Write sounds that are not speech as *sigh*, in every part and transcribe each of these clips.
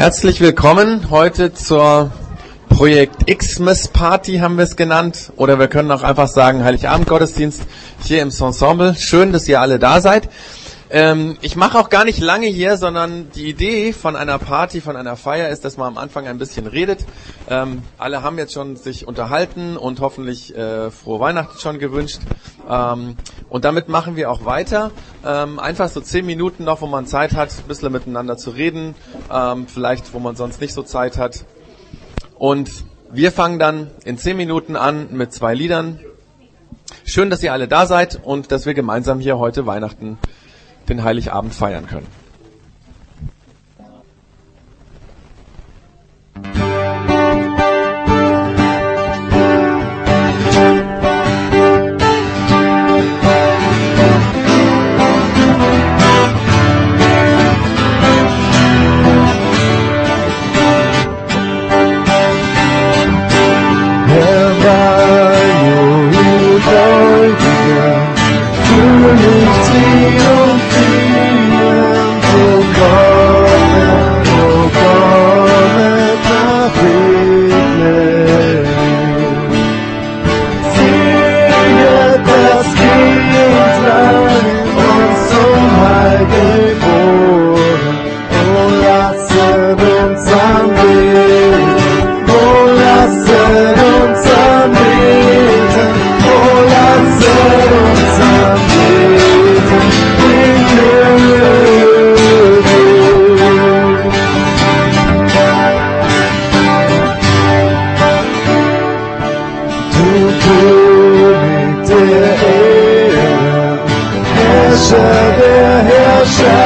Herzlich willkommen heute zur Projekt Xmas Party haben wir es genannt. Oder wir können auch einfach sagen Heiligabend Gottesdienst hier im Ensemble. Schön, dass ihr alle da seid. Ähm, ich mache auch gar nicht lange hier, sondern die Idee von einer Party, von einer Feier ist, dass man am Anfang ein bisschen redet. Ähm, alle haben jetzt schon sich unterhalten und hoffentlich äh, frohe Weihnachten schon gewünscht. Ähm, und damit machen wir auch weiter. Ähm, einfach so zehn Minuten noch, wo man Zeit hat, ein bisschen miteinander zu reden. Ähm, vielleicht, wo man sonst nicht so Zeit hat. Und wir fangen dann in zehn Minuten an mit zwei Liedern. Schön, dass ihr alle da seid und dass wir gemeinsam hier heute Weihnachten den Heiligabend feiern können. shall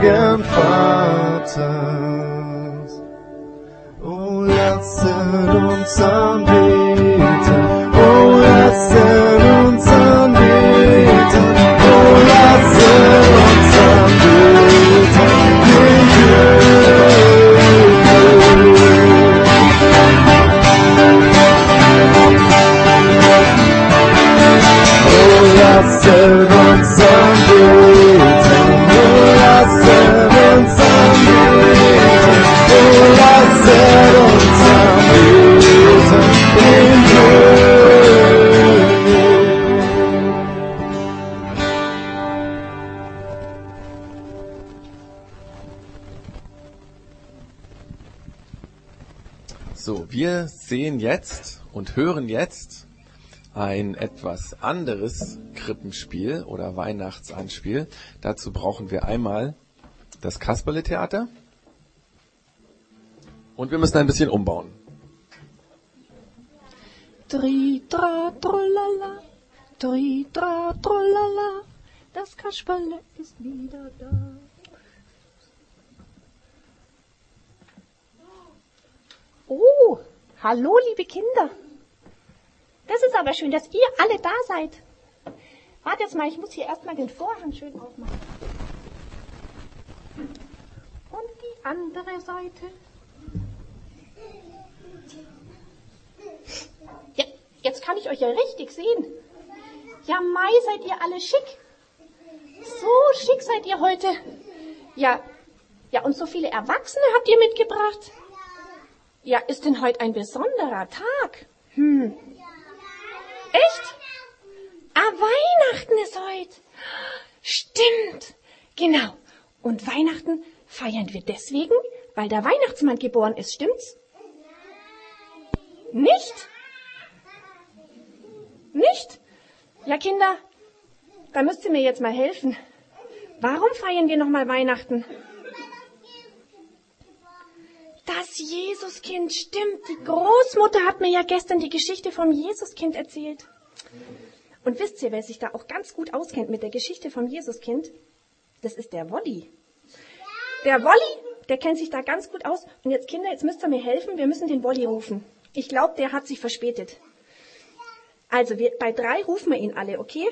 gunfire. Anderes Krippenspiel oder Weihnachtsanspiel. Dazu brauchen wir einmal das Kasperle-Theater und wir müssen ein bisschen umbauen. Tri, tra, trollala, tri, tra, trollala, das Kasperle ist wieder da. Hallo, liebe Kinder. Das ist aber schön, dass ihr alle da seid. Warte jetzt mal, ich muss hier erstmal den Vorhang schön aufmachen. Und die andere Seite. Ja, jetzt kann ich euch ja richtig sehen. Ja, Mai, seid ihr alle schick. So schick seid ihr heute. Ja, ja, und so viele Erwachsene habt ihr mitgebracht. Ja, ist denn heute ein besonderer Tag? Hm. Echt? Ah, Weihnachten ist heute. Stimmt. Genau. Und Weihnachten feiern wir deswegen, weil der Weihnachtsmann geboren ist, stimmt's? Nicht? Nicht? Ja, Kinder, da müsst ihr mir jetzt mal helfen. Warum feiern wir nochmal Weihnachten? Das Jesuskind stimmt. Die Großmutter hat mir ja gestern die Geschichte vom Jesuskind erzählt. Und wisst ihr, wer sich da auch ganz gut auskennt mit der Geschichte vom Jesuskind? Das ist der Wolli. Der Wolli, der kennt sich da ganz gut aus. Und jetzt Kinder, jetzt müsst ihr mir helfen. Wir müssen den Wolli rufen. Ich glaube, der hat sich verspätet. Also wir, bei drei rufen wir ihn alle, okay?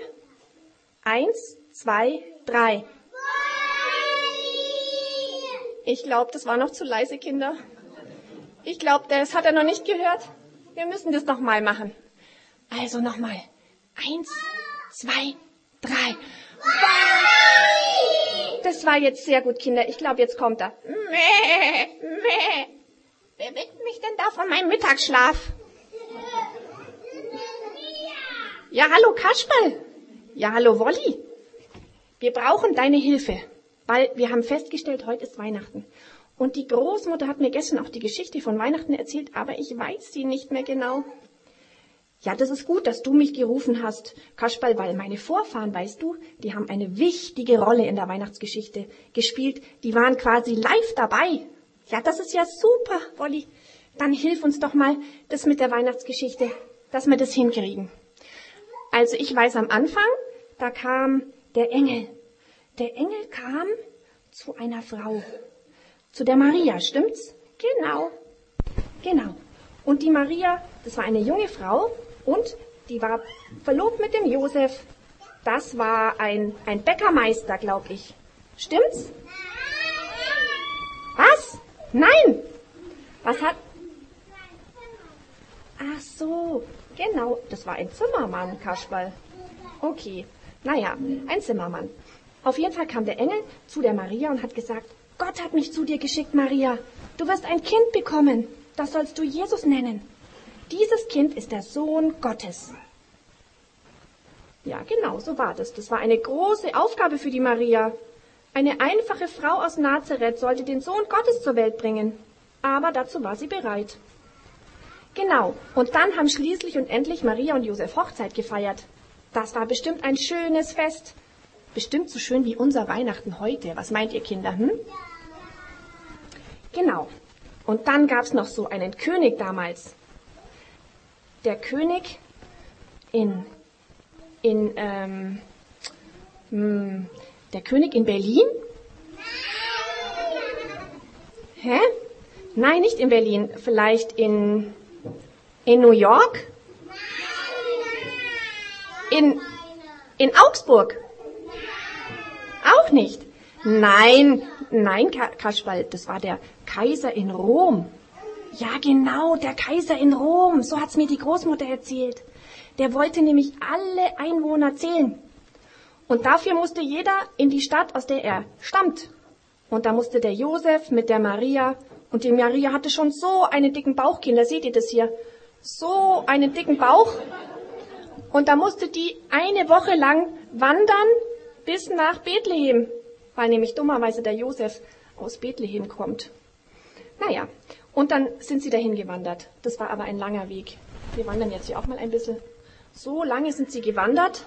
Eins, zwei, drei. Ich glaube, das war noch zu leise, Kinder. Ich glaube, das hat er noch nicht gehört. Wir müssen das nochmal machen. Also nochmal. Eins, zwei, drei. Das war jetzt sehr gut, Kinder. Ich glaube, jetzt kommt er. Mäh, mäh. Wer weckt mich denn da von meinem Mittagsschlaf? Ja, hallo Kasperl. Ja, hallo Wolli. Wir brauchen deine Hilfe, weil wir haben festgestellt, heute ist Weihnachten. Und die Großmutter hat mir gestern auch die Geschichte von Weihnachten erzählt, aber ich weiß sie nicht mehr genau. Ja, das ist gut, dass du mich gerufen hast, Kasperl, weil meine Vorfahren, weißt du, die haben eine wichtige Rolle in der Weihnachtsgeschichte gespielt. Die waren quasi live dabei. Ja, das ist ja super, Wolli. Dann hilf uns doch mal das mit der Weihnachtsgeschichte, dass wir das hinkriegen. Also ich weiß am Anfang, da kam der Engel. Der Engel kam zu einer Frau, zu der Maria, stimmt's? Genau, genau. Und die Maria, das war eine junge Frau und die war verlobt mit dem Josef. Das war ein, ein Bäckermeister, glaube ich. Stimmt's? Was? Nein! Was hat... Ach so, genau, das war ein Zimmermann, Kasperl. Okay, naja, ein Zimmermann. Auf jeden Fall kam der Engel zu der Maria und hat gesagt, Gott hat mich zu dir geschickt, Maria. Du wirst ein Kind bekommen. Das sollst du Jesus nennen. Dieses Kind ist der Sohn Gottes. Ja, genau, so war das. Das war eine große Aufgabe für die Maria. Eine einfache Frau aus Nazareth sollte den Sohn Gottes zur Welt bringen. Aber dazu war sie bereit. Genau. Und dann haben schließlich und endlich Maria und Josef Hochzeit gefeiert. Das war bestimmt ein schönes Fest. Bestimmt so schön wie unser Weihnachten heute. Was meint ihr Kinder? Hm? Genau. Und dann gab's noch so einen König damals. Der König in, in ähm, hm, der König in Berlin? Hä? Nein, nicht in Berlin. Vielleicht in, in New York? In, in Augsburg? Auch nicht. Nein, nein, Kasperl, das war der Kaiser in Rom. Ja, genau, der Kaiser in Rom. So hat's mir die Großmutter erzählt. Der wollte nämlich alle Einwohner zählen. Und dafür musste jeder in die Stadt, aus der er stammt. Und da musste der Josef mit der Maria, und die Maria hatte schon so einen dicken Bauch, Kinder, seht ihr das hier? So einen dicken Bauch. Und da musste die eine Woche lang wandern bis nach Bethlehem, weil nämlich dummerweise der Josef aus Bethlehem kommt. Naja, und dann sind sie dahin gewandert. Das war aber ein langer Weg. Wir wandern jetzt hier auch mal ein bisschen. So lange sind sie gewandert.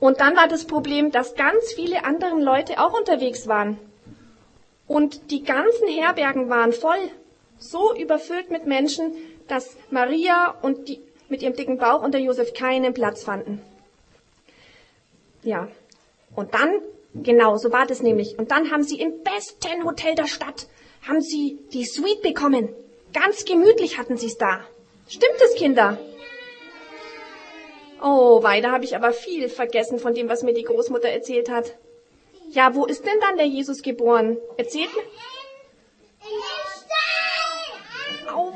Und dann war das Problem, dass ganz viele andere Leute auch unterwegs waren. Und die ganzen Herbergen waren voll, so überfüllt mit Menschen, dass Maria und die mit ihrem dicken Bauch und der Josef keinen Platz fanden. Ja, und dann, genau, so war das nämlich. Und dann haben sie im besten Hotel der Stadt, haben sie die Suite bekommen. Ganz gemütlich hatten sie's da. Stimmt es, Kinder? Oh, weiter habe ich aber viel vergessen von dem, was mir die Großmutter erzählt hat. Ja, wo ist denn dann der Jesus geboren? Erzählt mir. Au.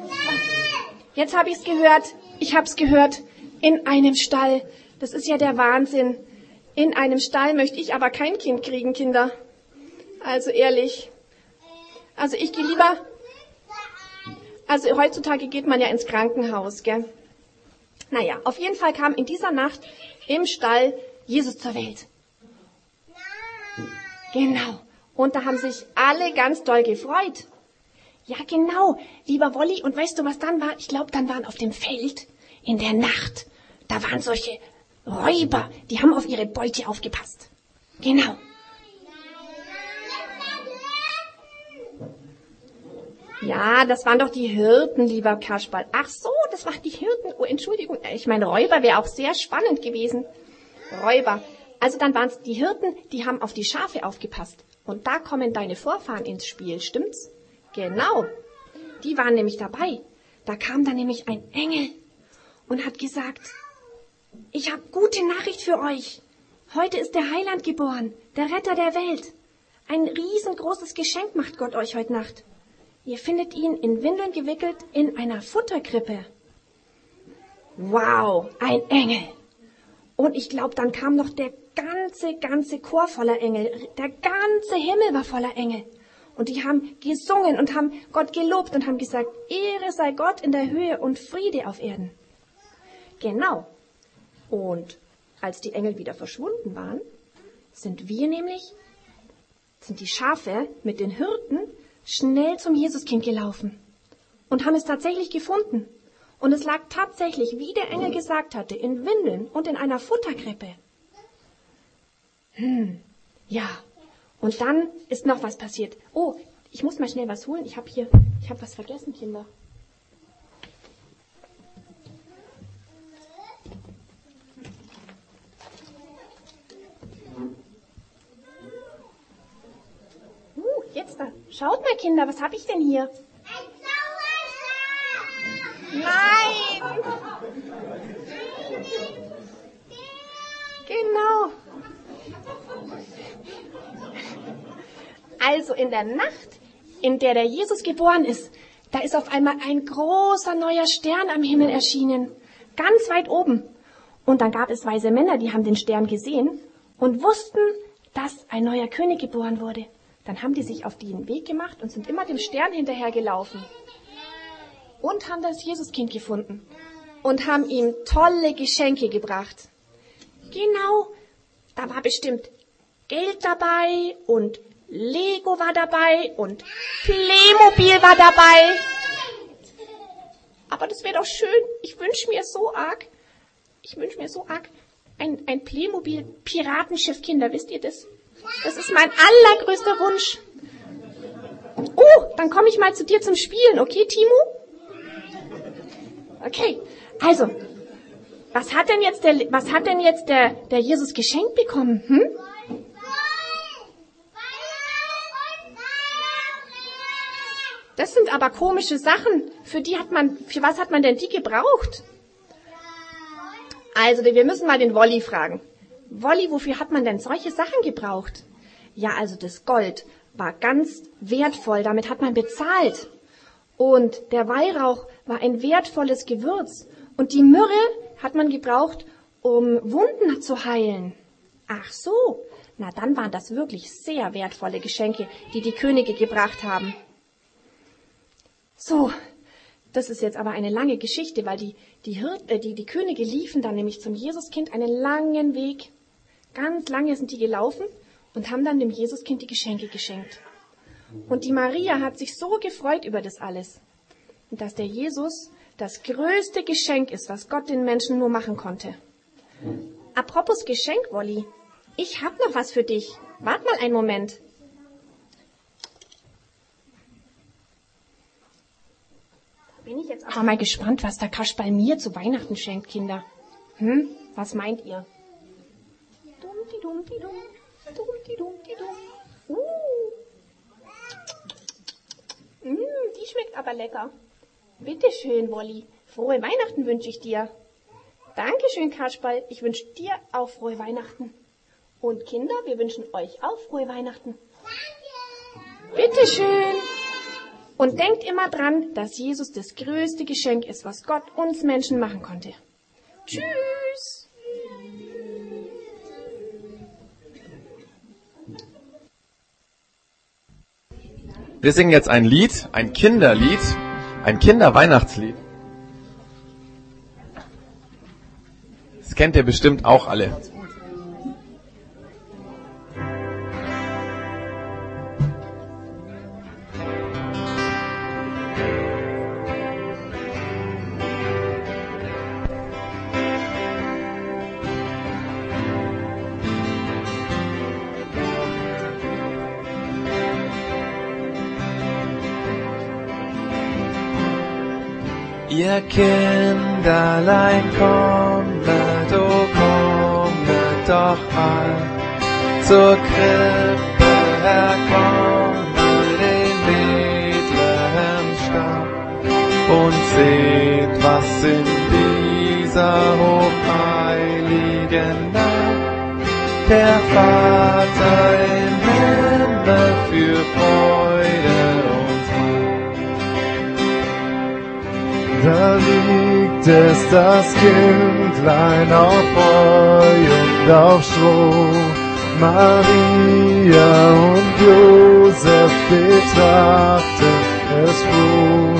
Jetzt habe ich's gehört. Ich hab's gehört. In einem Stall. Das ist ja der Wahnsinn. In einem Stall möchte ich aber kein Kind kriegen, Kinder. Also ehrlich. Also ich gehe lieber. Also heutzutage geht man ja ins Krankenhaus, gell? Naja, auf jeden Fall kam in dieser Nacht im Stall Jesus zur Welt. Genau. Und da haben sich alle ganz doll gefreut. Ja, genau, lieber Wolli. Und weißt du, was dann war? Ich glaube, dann waren auf dem Feld in der Nacht, da waren solche Räuber, die haben auf ihre Beute aufgepasst. Genau. Ja, das waren doch die Hirten, lieber Kasperl. Ach so, das waren die Hirten. Oh, Entschuldigung. Ich meine, Räuber wäre auch sehr spannend gewesen. Räuber. Also dann waren es die Hirten, die haben auf die Schafe aufgepasst. Und da kommen deine Vorfahren ins Spiel, stimmt's? Genau. Die waren nämlich dabei. Da kam dann nämlich ein Engel und hat gesagt, ich habe gute Nachricht für euch. Heute ist der Heiland geboren, der Retter der Welt. Ein riesengroßes Geschenk macht Gott euch heute Nacht. Ihr findet ihn in Windeln gewickelt in einer Futterkrippe. Wow, ein Engel. Und ich glaube, dann kam noch der ganze, ganze Chor voller Engel. Der ganze Himmel war voller Engel. Und die haben gesungen und haben Gott gelobt und haben gesagt, Ehre sei Gott in der Höhe und Friede auf Erden. Genau. Und als die Engel wieder verschwunden waren, sind wir nämlich, sind die Schafe mit den Hirten schnell zum Jesuskind gelaufen und haben es tatsächlich gefunden. Und es lag tatsächlich, wie der Engel gesagt hatte, in Windeln und in einer Futterkrippe. Hm, ja. Und dann ist noch was passiert. Oh, ich muss mal schnell was holen. Ich habe hier, ich habe was vergessen, Kinder. jetzt da. Schaut mal, Kinder, was habe ich denn hier? Ein Nein! Genau. Also in der Nacht, in der der Jesus geboren ist, da ist auf einmal ein großer neuer Stern am Himmel erschienen, ganz weit oben. Und dann gab es weise Männer, die haben den Stern gesehen und wussten, dass ein neuer König geboren wurde. Dann haben die sich auf den Weg gemacht und sind immer dem Stern hinterhergelaufen. Und haben das Jesuskind gefunden. Und haben ihm tolle Geschenke gebracht. Genau, da war bestimmt Geld dabei und Lego war dabei und Playmobil war dabei. Aber das wäre doch schön. Ich wünsche mir so arg, ich wünsche mir so arg ein, ein Playmobil Piratenschiff, Kinder, wisst ihr das? Das ist mein allergrößter Wunsch. Oh, dann komme ich mal zu dir zum Spielen, okay, Timo? Okay, also, was hat denn jetzt der, was hat denn jetzt der, der Jesus geschenkt bekommen? Hm? Das sind aber komische Sachen. Für die hat man, für was hat man denn die gebraucht? Also, wir müssen mal den Wolli fragen. Wolli, wofür hat man denn solche Sachen gebraucht? Ja, also das Gold war ganz wertvoll, damit hat man bezahlt. Und der Weihrauch war ein wertvolles Gewürz. Und die Myrrhe hat man gebraucht, um Wunden zu heilen. Ach so, na dann waren das wirklich sehr wertvolle Geschenke, die die Könige gebracht haben. So, das ist jetzt aber eine lange Geschichte, weil die, die, Hirt, äh, die, die Könige liefen dann nämlich zum Jesuskind einen langen Weg. Ganz lange sind die gelaufen und haben dann dem Jesuskind die Geschenke geschenkt. Und die Maria hat sich so gefreut über das alles. Und dass der Jesus das größte Geschenk ist, was Gott den Menschen nur machen konnte. Apropos Geschenk, Wolli. Ich hab noch was für dich. Wart mal einen Moment. Bin ich jetzt aber mal gespannt, was der Kasperl mir zu Weihnachten schenkt, Kinder. Hm? Was meint ihr? Uh. Mm, die schmeckt aber lecker. Bitte schön, Wolli. Frohe Weihnachten wünsche ich dir. Dankeschön, Kasperl. Ich wünsche dir auch frohe Weihnachten. Und Kinder, wir wünschen euch auch frohe Weihnachten. Danke. Bitte schön. Und denkt immer dran, dass Jesus das größte Geschenk ist, was Gott uns Menschen machen konnte. Tschüss. Wir singen jetzt ein Lied, ein Kinderlied, ein Kinderweihnachtslied. Das kennt ihr bestimmt auch alle. Ihr Kinderlein kommet, oh kommet doch all zur Krippe. Herkommet in Bethlehem Stadt und seht, was in dieser hochheiligen Nacht der Vater im Himmel für Freude Da liegt es, das Kindlein auf Heu und auf Stroh. Maria und Josef betrachten es froh.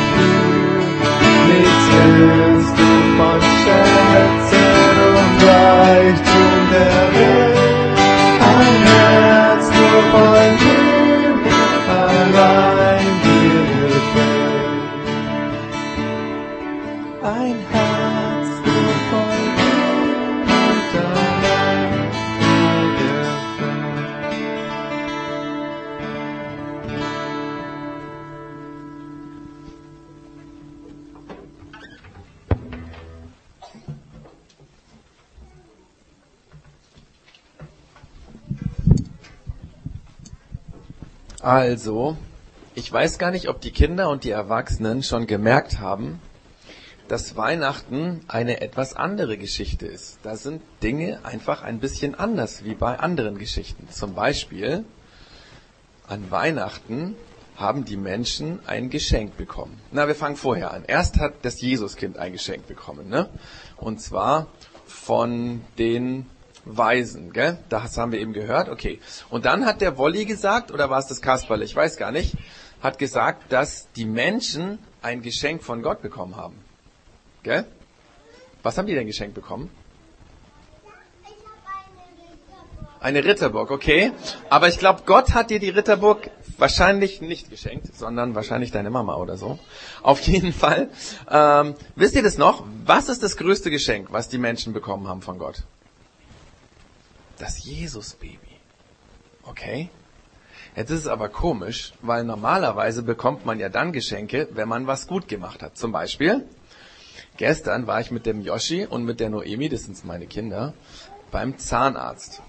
Kinder dafür. Nichts Also, ich weiß gar nicht, ob die Kinder und die Erwachsenen schon gemerkt haben, dass Weihnachten eine etwas andere Geschichte ist. Da sind Dinge einfach ein bisschen anders wie bei anderen Geschichten. Zum Beispiel, an Weihnachten haben die Menschen ein Geschenk bekommen. Na, wir fangen vorher an. Erst hat das Jesuskind ein Geschenk bekommen, ne? Und zwar von den Weisen, gell? Das haben wir eben gehört, okay. Und dann hat der Wolli gesagt, oder war es das Kasperle, ich weiß gar nicht, hat gesagt, dass die Menschen ein Geschenk von Gott bekommen haben. Gell? Was haben die denn geschenkt bekommen? Eine Ritterburg, okay. Aber ich glaube, Gott hat dir die Ritterburg wahrscheinlich nicht geschenkt, sondern wahrscheinlich deine Mama oder so. Auf jeden Fall. Ähm, wisst ihr das noch? Was ist das größte Geschenk, was die Menschen bekommen haben von Gott? Das Jesus-Baby. Okay. Jetzt ist es aber komisch, weil normalerweise bekommt man ja dann Geschenke, wenn man was gut gemacht hat. Zum Beispiel, gestern war ich mit dem Yoshi und mit der Noemi, das sind meine Kinder, beim Zahnarzt.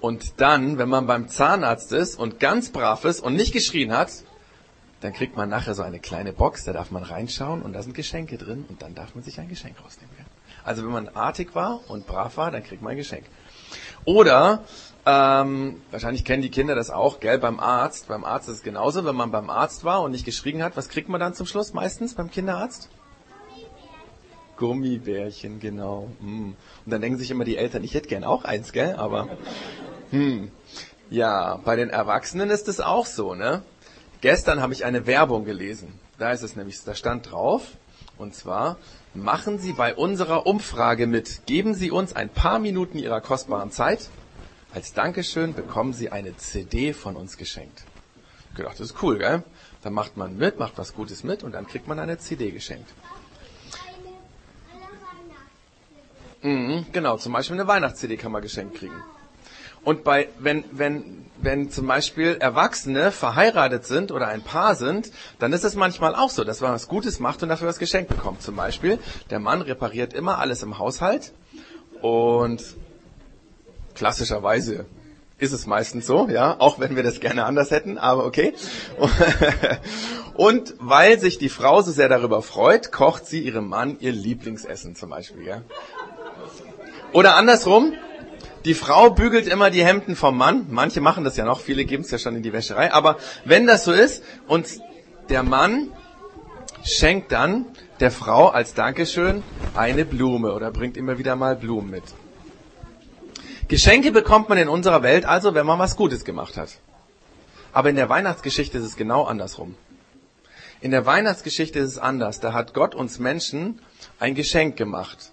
Und dann, wenn man beim Zahnarzt ist und ganz brav ist und nicht geschrien hat, dann kriegt man nachher so eine kleine Box, da darf man reinschauen und da sind Geschenke drin und dann darf man sich ein Geschenk rausnehmen. Also wenn man artig war und brav war, dann kriegt man ein Geschenk. Oder Ähm, wahrscheinlich kennen die Kinder das auch, gell, beim Arzt. Beim Arzt ist es genauso, wenn man beim Arzt war und nicht geschrien hat, was kriegt man dann zum Schluss meistens beim Kinderarzt? Gummibärchen, genau. Hm. Und dann denken sich immer die Eltern, ich hätte gern auch eins, gell? Aber hm. ja, bei den Erwachsenen ist es auch so, ne? Gestern habe ich eine Werbung gelesen. Da ist es nämlich, da stand drauf, und zwar, machen Sie bei unserer Umfrage mit. Geben Sie uns ein paar Minuten Ihrer kostbaren Zeit. Als Dankeschön bekommen Sie eine CD von uns geschenkt. Ich gedacht, das ist cool, gell? Dann macht man mit, macht was Gutes mit und dann kriegt man eine CD geschenkt. Mhm, genau, zum Beispiel eine Weihnachts-CD kann man geschenkt kriegen. Und bei, wenn, wenn, wenn zum Beispiel Erwachsene verheiratet sind oder ein Paar sind, dann ist es manchmal auch so, dass man was Gutes macht und dafür was geschenkt bekommt. Zum Beispiel, der Mann repariert immer alles im Haushalt und klassischerweise ist es meistens so, ja, auch wenn wir das gerne anders hätten, aber okay. *laughs* Und weil sich die Frau so sehr darüber freut, kocht sie ihrem Mann ihr Lieblingsessen zum Beispiel, ja. Oder andersrum, die Frau bügelt immer die Hemden vom Mann. Manche machen das ja noch, viele geben es ja schon in die Wäscherei. Aber wenn das so ist und der Mann schenkt dann der Frau als Dankeschön eine Blume oder bringt immer wieder mal Blumen mit. Geschenke bekommt man in unserer Welt also, wenn man was Gutes gemacht hat. Aber in der Weihnachtsgeschichte ist es genau andersrum. In der Weihnachtsgeschichte ist es anders. Da hat Gott uns Menschen ein Geschenk gemacht.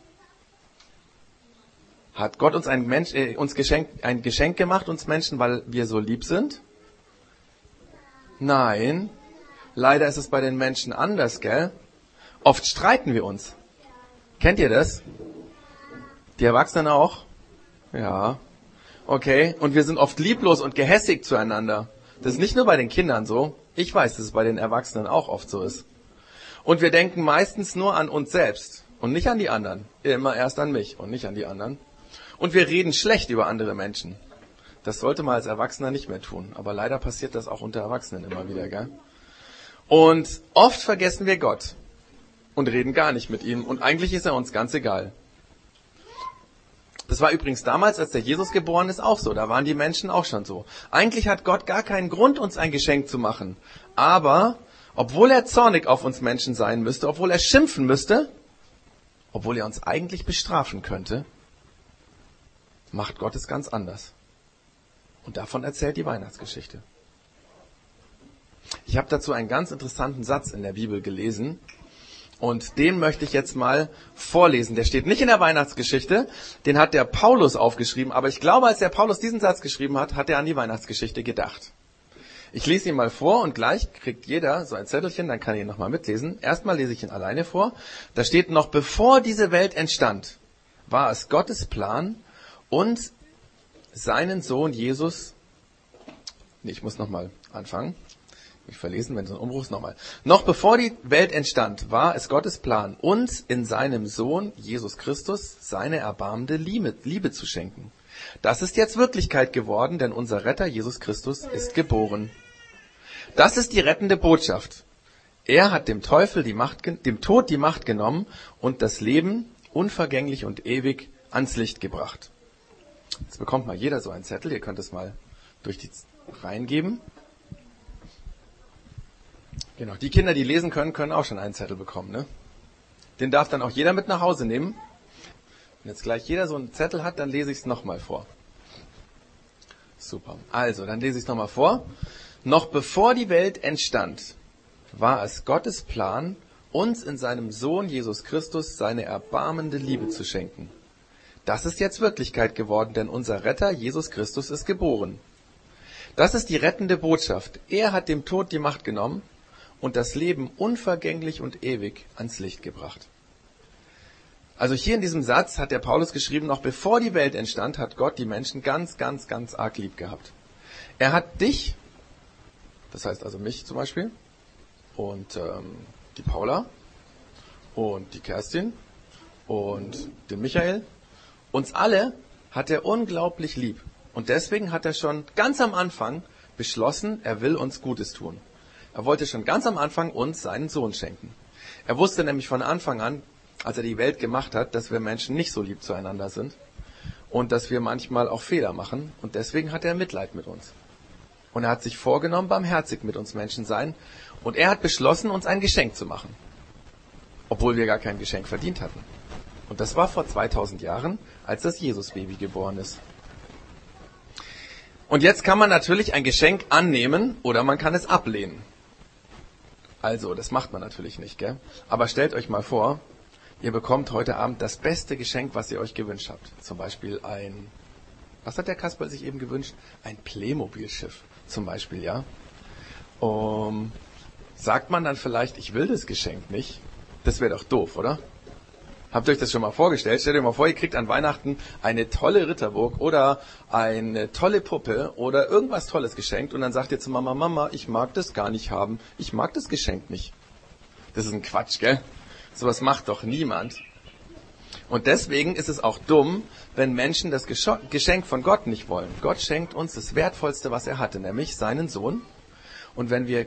Hat Gott uns ein, Mensch, äh, uns Geschenk, ein Geschenk gemacht, uns Menschen, weil wir so lieb sind? Nein. Leider ist es bei den Menschen anders, gell? Oft streiten wir uns. Kennt ihr das? Die Erwachsenen auch? Ja. Okay. Und wir sind oft lieblos und gehässig zueinander. Das ist nicht nur bei den Kindern so. Ich weiß, dass es bei den Erwachsenen auch oft so ist. Und wir denken meistens nur an uns selbst und nicht an die anderen. Immer erst an mich und nicht an die anderen. Und wir reden schlecht über andere Menschen. Das sollte man als Erwachsener nicht mehr tun. Aber leider passiert das auch unter Erwachsenen immer wieder, gell? Und oft vergessen wir Gott und reden gar nicht mit ihm. Und eigentlich ist er uns ganz egal. Das war übrigens damals, als der Jesus geboren ist, auch so. Da waren die Menschen auch schon so. Eigentlich hat Gott gar keinen Grund, uns ein Geschenk zu machen. Aber, obwohl er zornig auf uns Menschen sein müsste, obwohl er schimpfen müsste, obwohl er uns eigentlich bestrafen könnte, macht Gott es ganz anders. Und davon erzählt die Weihnachtsgeschichte. Ich habe dazu einen ganz interessanten Satz in der Bibel gelesen. Und den möchte ich jetzt mal vorlesen. Der steht nicht in der Weihnachtsgeschichte, den hat der Paulus aufgeschrieben, aber ich glaube, als der Paulus diesen Satz geschrieben hat, hat er an die Weihnachtsgeschichte gedacht. Ich lese ihn mal vor und gleich kriegt jeder so ein Zettelchen, dann kann ich ihn nochmal mitlesen. Erstmal lese ich ihn alleine vor. Da steht noch, bevor diese Welt entstand, war es Gottes Plan, und seinen Sohn Jesus, nee, ich muss nochmal anfangen, ich verlesen, wenn es ein Umbruch ist, nochmal. Noch bevor die Welt entstand, war es Gottes Plan, uns in seinem Sohn Jesus Christus seine erbarmende Liebe, Liebe zu schenken. Das ist jetzt Wirklichkeit geworden, denn unser Retter Jesus Christus ist geboren. Das ist die rettende Botschaft. Er hat dem Teufel die Macht, dem Tod die Macht genommen und das Leben unvergänglich und ewig ans Licht gebracht. Jetzt bekommt mal jeder so einen Zettel. Ihr könnt es mal durch die reingeben. Genau, die Kinder, die lesen können, können auch schon einen Zettel bekommen. Ne? Den darf dann auch jeder mit nach Hause nehmen. Wenn jetzt gleich jeder so einen Zettel hat, dann lese ich es nochmal vor. Super. Also, dann lese ich es nochmal vor. Noch bevor die Welt entstand, war es Gottes Plan, uns in seinem Sohn Jesus Christus seine erbarmende Liebe zu schenken. Das ist jetzt Wirklichkeit geworden, denn unser Retter Jesus Christus ist geboren. Das ist die rettende Botschaft. Er hat dem Tod die Macht genommen und das Leben unvergänglich und ewig ans Licht gebracht. Also hier in diesem Satz hat der Paulus geschrieben, noch bevor die Welt entstand, hat Gott die Menschen ganz, ganz, ganz arg lieb gehabt. Er hat dich, das heißt also mich zum Beispiel, und ähm, die Paula und die Kerstin und den Michael uns alle hat er unglaublich lieb. Und deswegen hat er schon ganz am Anfang beschlossen, er will uns Gutes tun. Er wollte schon ganz am Anfang uns seinen Sohn schenken. Er wusste nämlich von Anfang an, als er die Welt gemacht hat, dass wir Menschen nicht so lieb zueinander sind. und dass wir manchmal auch Fehler machen und deswegen hat er Mitleid mit uns. Und er hat sich vorgenommen, barmherzig mit uns Menschen sein und er hat beschlossen, uns ein Geschenk zu machen, obwohl wir gar kein Geschenk verdient hatten. Und das war vor 2000 Jahren, als das Jesusbaby geboren ist. Und jetzt kann man natürlich ein Geschenk annehmen oder man kann es ablehnen. Also, das macht man natürlich nicht, gell? Aber stellt euch mal vor, ihr bekommt heute Abend das beste Geschenk, was ihr euch gewünscht habt. Zum Beispiel ein, was hat der Kasper sich eben gewünscht? Ein Playmobil-Schiff, zum Beispiel, ja? Um, sagt man dann vielleicht, ich will das Geschenk nicht? Das wäre doch doof, oder? Habt ihr euch das schon mal vorgestellt? Stellt euch mal vor, ihr kriegt an Weihnachten eine tolle Ritterburg oder eine tolle Puppe oder irgendwas Tolles geschenkt und dann sagt ihr zu Mama, Mama, ich mag das gar nicht haben. Ich mag das Geschenk nicht. Das ist ein Quatsch, gell? Sowas macht doch niemand. Und deswegen ist es auch dumm, wenn Menschen das Geschenk von Gott nicht wollen. Gott schenkt uns das Wertvollste, was er hatte, nämlich seinen Sohn. Und wenn wir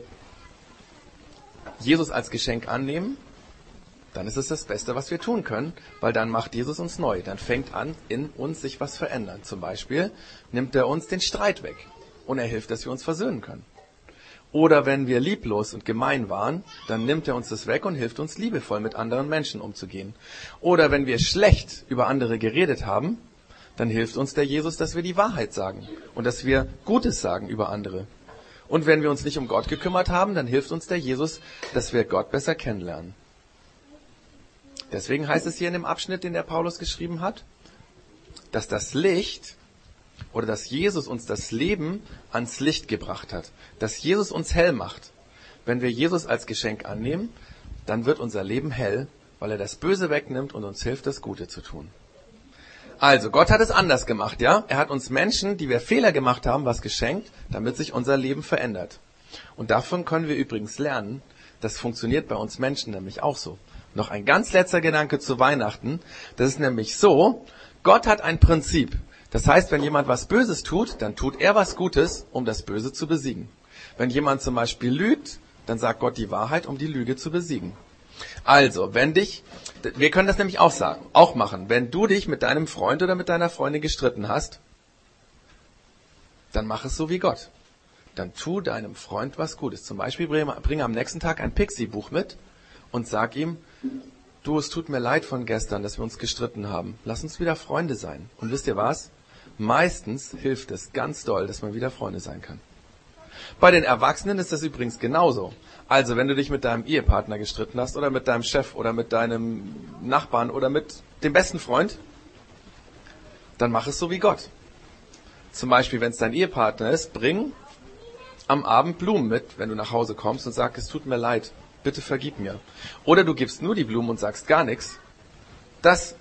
Jesus als Geschenk annehmen, dann ist es das Beste, was wir tun können, weil dann macht Jesus uns neu. Dann fängt an, in uns sich was verändern. Zum Beispiel nimmt er uns den Streit weg und er hilft, dass wir uns versöhnen können. Oder wenn wir lieblos und gemein waren, dann nimmt er uns das weg und hilft uns liebevoll mit anderen Menschen umzugehen. Oder wenn wir schlecht über andere geredet haben, dann hilft uns der Jesus, dass wir die Wahrheit sagen und dass wir Gutes sagen über andere. Und wenn wir uns nicht um Gott gekümmert haben, dann hilft uns der Jesus, dass wir Gott besser kennenlernen. Deswegen heißt es hier in dem Abschnitt, den der Paulus geschrieben hat, dass das Licht oder dass Jesus uns das Leben ans Licht gebracht hat, dass Jesus uns hell macht. Wenn wir Jesus als Geschenk annehmen, dann wird unser Leben hell, weil er das Böse wegnimmt und uns hilft, das Gute zu tun. Also, Gott hat es anders gemacht, ja? Er hat uns Menschen, die wir Fehler gemacht haben, was geschenkt, damit sich unser Leben verändert. Und davon können wir übrigens lernen, das funktioniert bei uns Menschen nämlich auch so. Noch ein ganz letzter Gedanke zu Weihnachten. Das ist nämlich so, Gott hat ein Prinzip. Das heißt, wenn jemand was Böses tut, dann tut er was Gutes, um das Böse zu besiegen. Wenn jemand zum Beispiel lügt, dann sagt Gott die Wahrheit, um die Lüge zu besiegen. Also, wenn dich, wir können das nämlich auch sagen, auch machen, wenn du dich mit deinem Freund oder mit deiner Freundin gestritten hast, dann mach es so wie Gott. Dann tu deinem Freund was Gutes. Zum Beispiel bringe am nächsten Tag ein Pixie-Buch mit und sag ihm, du, es tut mir leid von gestern, dass wir uns gestritten haben. Lass uns wieder Freunde sein. Und wisst ihr was? Meistens hilft es ganz doll, dass man wieder Freunde sein kann. Bei den Erwachsenen ist das übrigens genauso. Also, wenn du dich mit deinem Ehepartner gestritten hast oder mit deinem Chef oder mit deinem Nachbarn oder mit dem besten Freund, dann mach es so wie Gott. Zum Beispiel, wenn es dein Ehepartner ist, bring am Abend Blumen mit, wenn du nach Hause kommst und sag, es tut mir leid bitte vergib mir. Oder du gibst nur die Blumen und sagst gar nichts. Das,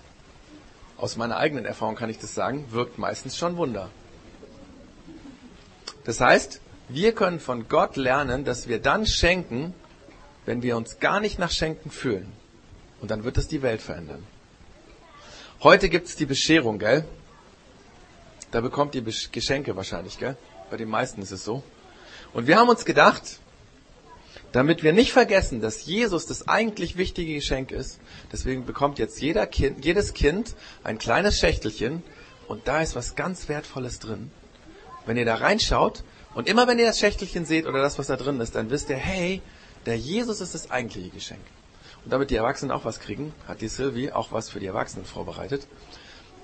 aus meiner eigenen Erfahrung kann ich das sagen, wirkt meistens schon Wunder. Das heißt, wir können von Gott lernen, dass wir dann schenken, wenn wir uns gar nicht nach Schenken fühlen. Und dann wird es die Welt verändern. Heute gibt es die Bescherung, gell? Da bekommt ihr Geschenke wahrscheinlich, gell? Bei den meisten ist es so. Und wir haben uns gedacht, damit wir nicht vergessen, dass Jesus das eigentlich wichtige Geschenk ist. Deswegen bekommt jetzt jeder kind, jedes Kind ein kleines Schächtelchen und da ist was ganz Wertvolles drin. Wenn ihr da reinschaut und immer wenn ihr das Schächtelchen seht oder das, was da drin ist, dann wisst ihr, hey, der Jesus ist das eigentliche Geschenk. Und damit die Erwachsenen auch was kriegen, hat die Sylvie auch was für die Erwachsenen vorbereitet.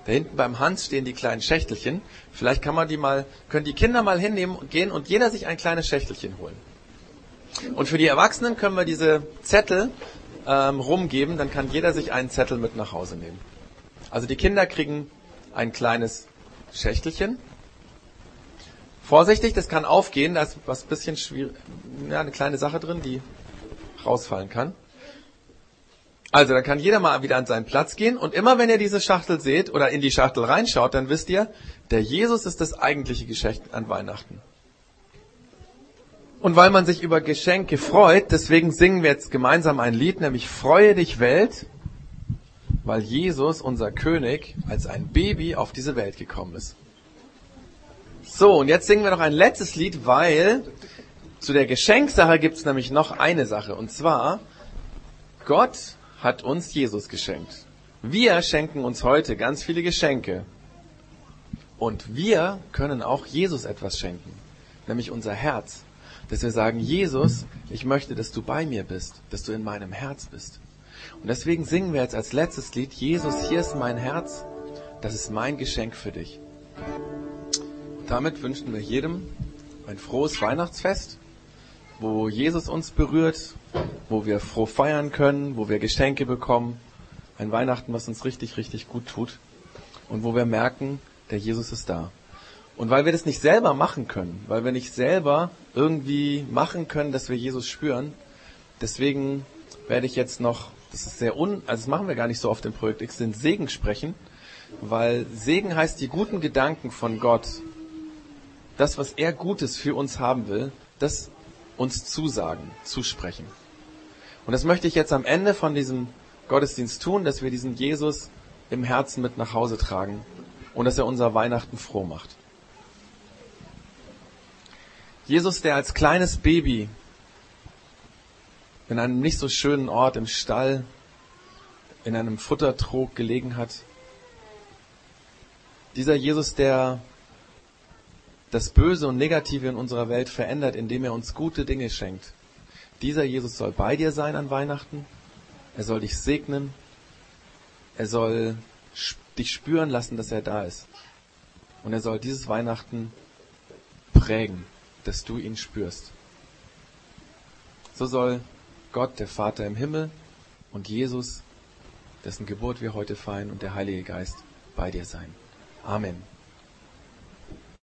Da hinten beim Hans stehen die kleinen Schächtelchen. Vielleicht kann man die mal, können die Kinder mal hinnehmen und gehen und jeder sich ein kleines Schächtelchen holen. Und für die Erwachsenen können wir diese Zettel ähm, rumgeben, dann kann jeder sich einen Zettel mit nach Hause nehmen. Also die Kinder kriegen ein kleines Schächtelchen. Vorsichtig, das kann aufgehen, da ist was bisschen schwierig, ja, eine kleine Sache drin, die rausfallen kann. Also, dann kann jeder mal wieder an seinen Platz gehen und immer wenn ihr diese Schachtel seht oder in die Schachtel reinschaut, dann wisst ihr, der Jesus ist das eigentliche Geschenk an Weihnachten. Und weil man sich über Geschenke freut, deswegen singen wir jetzt gemeinsam ein Lied, nämlich Freue dich Welt, weil Jesus, unser König, als ein Baby auf diese Welt gekommen ist. So, und jetzt singen wir noch ein letztes Lied, weil zu der Geschenksache gibt es nämlich noch eine Sache. Und zwar, Gott hat uns Jesus geschenkt. Wir schenken uns heute ganz viele Geschenke. Und wir können auch Jesus etwas schenken, nämlich unser Herz. Dass wir sagen, Jesus, ich möchte, dass du bei mir bist, dass du in meinem Herz bist. Und deswegen singen wir jetzt als letztes Lied, Jesus, hier ist mein Herz, das ist mein Geschenk für dich. Damit wünschen wir jedem ein frohes Weihnachtsfest, wo Jesus uns berührt, wo wir froh feiern können, wo wir Geschenke bekommen. Ein Weihnachten, was uns richtig, richtig gut tut. Und wo wir merken, der Jesus ist da. Und weil wir das nicht selber machen können, weil wir nicht selber irgendwie machen können, dass wir Jesus spüren, deswegen werde ich jetzt noch, das ist sehr un, also das machen wir gar nicht so oft im Projekt X, den Segen sprechen, weil Segen heißt die guten Gedanken von Gott, das, was er Gutes für uns haben will, das uns zusagen, zusprechen. Und das möchte ich jetzt am Ende von diesem Gottesdienst tun, dass wir diesen Jesus im Herzen mit nach Hause tragen und dass er unser Weihnachten froh macht. Jesus, der als kleines Baby in einem nicht so schönen Ort im Stall in einem Futtertrog gelegen hat. Dieser Jesus, der das Böse und Negative in unserer Welt verändert, indem er uns gute Dinge schenkt. Dieser Jesus soll bei dir sein an Weihnachten. Er soll dich segnen. Er soll dich spüren lassen, dass er da ist. Und er soll dieses Weihnachten prägen, dass du ihn spürst. So soll Gott, der Vater im Himmel und Jesus, dessen Geburt wir heute feiern und der Heilige Geist bei dir sein. Amen.